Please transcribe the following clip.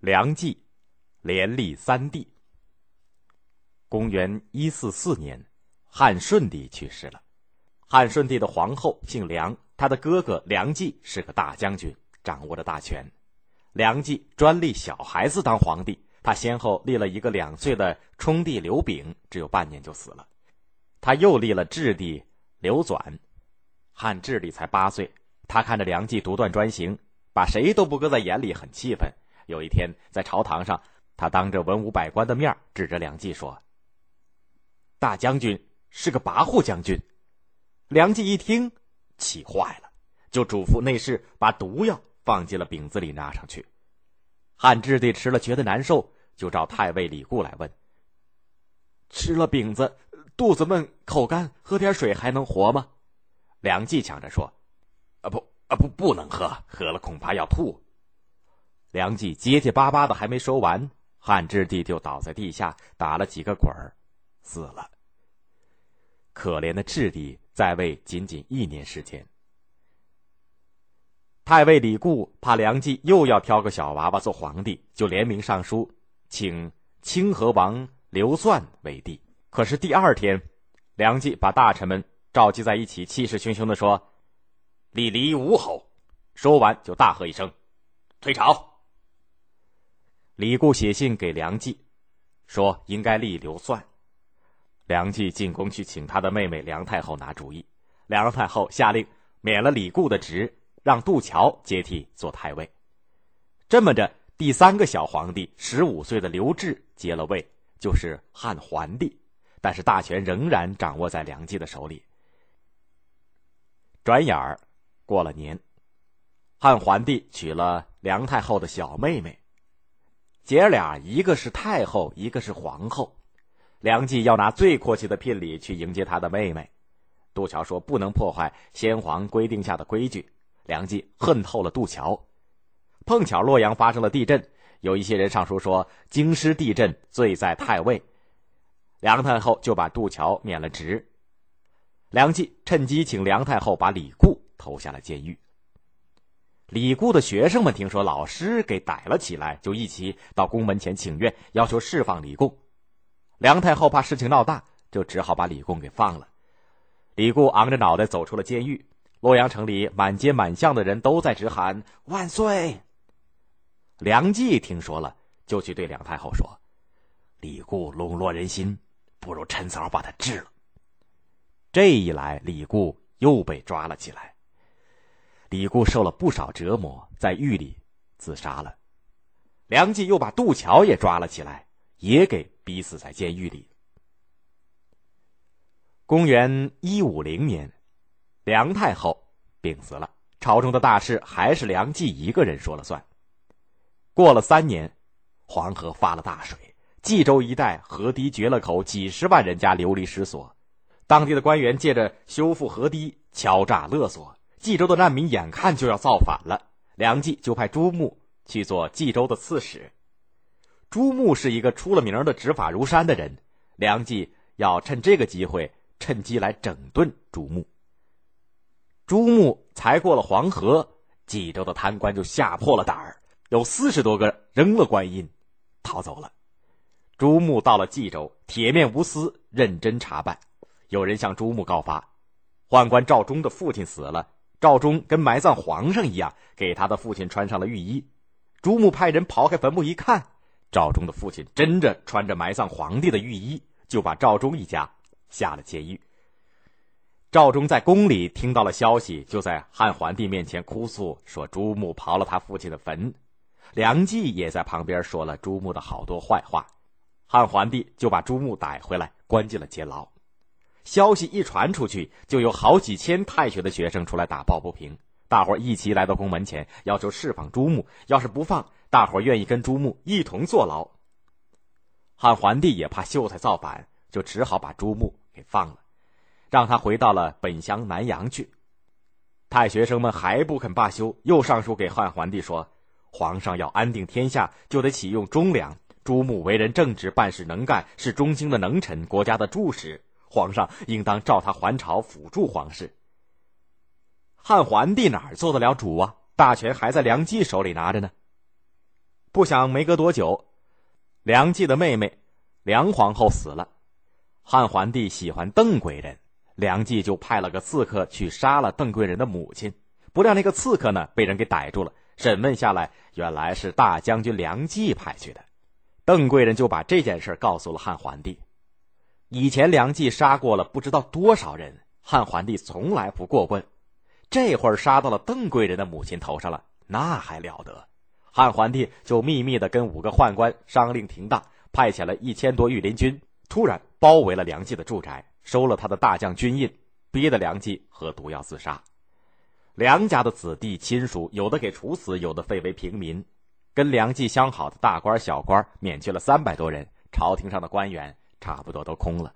梁冀连立三帝。公元一四四年，汉顺帝去世了。汉顺帝的皇后姓梁，他的哥哥梁冀是个大将军，掌握着大权。梁冀专立小孩子当皇帝，他先后立了一个两岁的冲帝刘炳，只有半年就死了。他又立了质帝刘纂，汉质帝才八岁。他看着梁冀独断专行。把谁都不搁在眼里，很气愤。有一天在朝堂上，他当着文武百官的面指着梁冀说：“大将军是个跋扈将军。”梁冀一听，气坏了，就嘱咐内侍把毒药放进了饼子里拿上去。汉质帝吃了觉得难受，就找太尉李固来问：“吃了饼子，肚子闷口干，喝点水还能活吗？”梁冀抢着说：“啊不。”啊不，不能喝，喝了恐怕要吐。梁冀结结巴巴的还没说完，汉质帝就倒在地下打了几个滚儿，死了。可怜的质帝在位仅仅一年时间。太尉李固怕梁冀又要挑个小娃娃做皇帝，就联名上书，请清河王刘纂为帝。可是第二天，梁冀把大臣们召集在一起，气势汹汹的说。立李武侯，说完就大喝一声：“退朝！”李固写信给梁冀，说应该立刘算。梁冀进宫去请他的妹妹梁太后拿主意。梁太后下令免了李固的职，让杜桥接替做太尉。这么着，第三个小皇帝十五岁的刘志接了位，就是汉桓帝。但是大权仍然掌握在梁冀的手里。转眼儿。过了年，汉桓帝娶了梁太后的小妹妹，姐俩一个是太后，一个是皇后。梁冀要拿最阔气的聘礼去迎接他的妹妹。杜桥说不能破坏先皇规定下的规矩。梁冀恨透了杜桥。碰巧洛阳发生了地震，有一些人上书说京师地震罪在太尉，梁太后就把杜桥免了职。梁冀趁机请梁太后把李固。投下了监狱。李固的学生们听说老师给逮了起来，就一起到宫门前请愿，要求释放李固。梁太后怕事情闹大，就只好把李固给放了。李固昂着脑袋走出了监狱。洛阳城里满街满巷的人都在直喊万岁。梁冀听说了，就去对梁太后说：“李固笼络人心，不如趁早把他治了。”这一来，李固又被抓了起来。李固受了不少折磨，在狱里自杀了。梁冀又把杜桥也抓了起来，也给逼死在监狱里。公元一五零年，梁太后病死了，朝中的大事还是梁冀一个人说了算。过了三年，黄河发了大水，冀州一带河堤决了口，几十万人家流离失所，当地的官员借着修复河堤敲诈勒索。冀州的难民眼看就要造反了，梁冀就派朱穆去做冀州的刺史。朱穆是一个出了名的执法如山的人，梁冀要趁这个机会，趁机来整顿朱穆。朱穆才过了黄河，冀州的贪官就吓破了胆儿，有四十多个扔了官印，逃走了。朱穆到了冀州，铁面无私，认真查办。有人向朱穆告发，宦官赵忠的父亲死了。赵忠跟埋葬皇上一样，给他的父亲穿上了御衣。朱穆派人刨开坟墓一看，赵忠的父亲真着穿着埋葬皇帝的御衣，就把赵忠一家下了监狱。赵忠在宫里听到了消息，就在汉桓帝面前哭诉说朱穆刨了他父亲的坟。梁冀也在旁边说了朱穆的好多坏话，汉桓帝就把朱穆逮回来，关进了监牢。消息一传出去，就有好几千太学的学生出来打抱不平。大伙一齐来到宫门前，要求释放朱穆。要是不放，大伙愿意跟朱穆一同坐牢。汉桓帝也怕秀才造反，就只好把朱穆给放了，让他回到了本乡南阳去。太学生们还不肯罢休，又上书给汉桓帝说：“皇上要安定天下，就得启用忠良。朱穆为人正直，办事能干，是中兴的能臣，国家的柱石。”皇上应当召他还朝，辅助皇室。汉桓帝哪儿做得了主啊？大权还在梁冀手里拿着呢。不想没隔多久，梁冀的妹妹梁皇后死了。汉桓帝喜欢邓贵人，梁冀就派了个刺客去杀了邓贵人的母亲。不料那个刺客呢，被人给逮住了。审问下来，原来是大将军梁冀派去的。邓贵人就把这件事告诉了汉桓帝。以前梁冀杀过了不知道多少人，汉桓帝从来不过问。这会儿杀到了邓贵人的母亲头上了，那还了得！汉桓帝就秘密的跟五个宦官商令停当，派遣了一千多御林军，突然包围了梁冀的住宅，收了他的大将军印，逼得梁冀喝毒药自杀。梁家的子弟亲属，有的给处死，有的废为平民。跟梁冀相好的大官小官免去了三百多人，朝廷上的官员。差不多都空了。